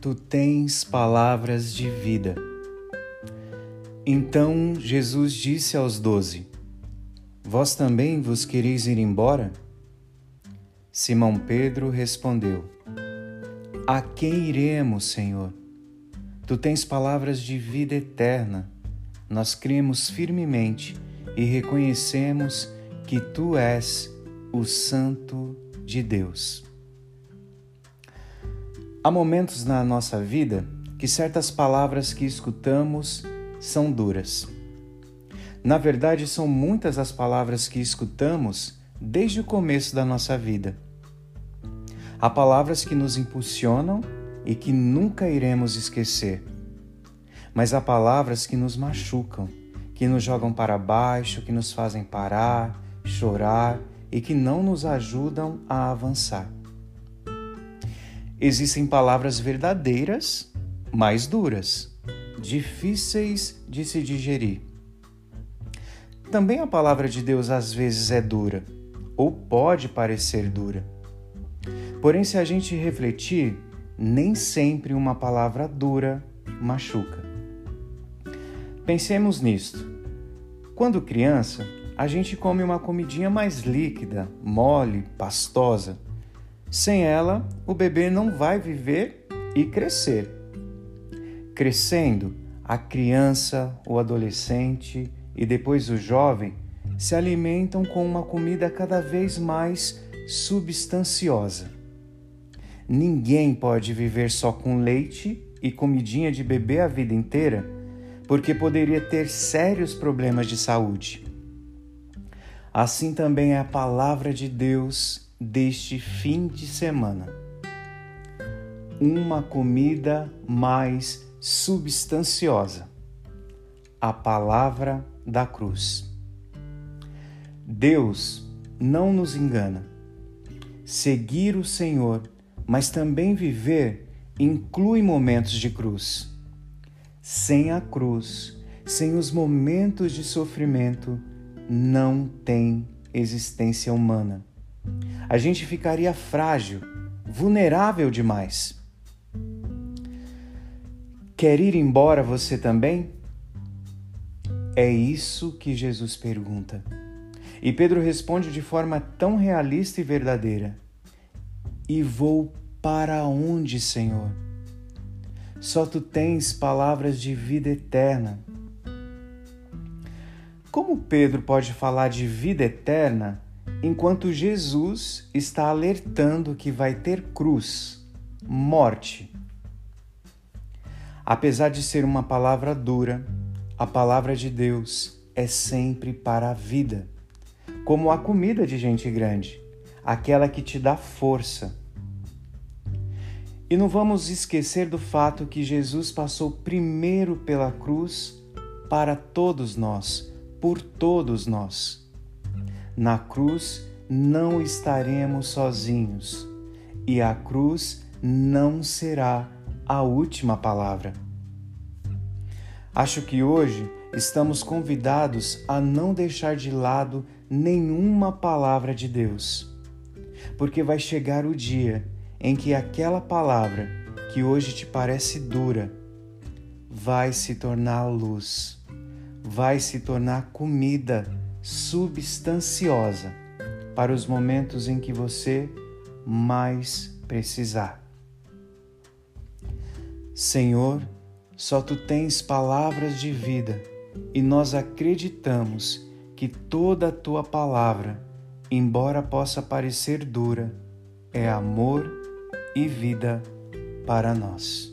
tu tens palavras de vida. Então Jesus disse aos doze: Vós também vos quereis ir embora? Simão Pedro respondeu: A quem iremos, Senhor? Tu tens palavras de vida eterna. Nós cremos firmemente e reconhecemos que tu és o Santo de Deus. Há momentos na nossa vida que certas palavras que escutamos são duras. Na verdade, são muitas as palavras que escutamos desde o começo da nossa vida. Há palavras que nos impulsionam e que nunca iremos esquecer. Mas há palavras que nos machucam, que nos jogam para baixo, que nos fazem parar, chorar e que não nos ajudam a avançar. Existem palavras verdadeiras, mas duras, difíceis de se digerir. Também a palavra de Deus às vezes é dura, ou pode parecer dura. Porém, se a gente refletir, nem sempre uma palavra dura machuca. Pensemos nisto. Quando criança, a gente come uma comidinha mais líquida, mole, pastosa sem ela, o bebê não vai viver e crescer. Crescendo, a criança, o adolescente e depois o jovem se alimentam com uma comida cada vez mais substanciosa. Ninguém pode viver só com leite e comidinha de bebê a vida inteira, porque poderia ter sérios problemas de saúde. Assim também é a palavra de Deus deste fim de semana. Uma comida mais substanciosa. A palavra da cruz. Deus não nos engana. Seguir o Senhor, mas também viver, inclui momentos de cruz. Sem a cruz, sem os momentos de sofrimento, não tem existência humana a gente ficaria frágil, vulnerável demais. Quer ir embora você também? É isso que Jesus pergunta. E Pedro responde de forma tão realista e verdadeira: E vou para onde, Senhor? Só tu tens palavras de vida eterna. Como Pedro pode falar de vida eterna enquanto Jesus está alertando que vai ter cruz, morte. Apesar de ser uma palavra dura, a palavra de Deus é sempre para a vida, como a comida de gente grande, aquela que te dá força. E não vamos esquecer do fato que Jesus passou primeiro pela cruz para todos nós, por todos nós. Na cruz não estaremos sozinhos e a cruz não será a última palavra. Acho que hoje estamos convidados a não deixar de lado nenhuma palavra de Deus, porque vai chegar o dia em que aquela palavra que hoje te parece dura vai se tornar luz, vai se tornar comida substanciosa para os momentos em que você mais precisar. Senhor, só tu tens palavras de vida e nós acreditamos que toda a tua palavra, embora possa parecer dura, é amor e vida para nós.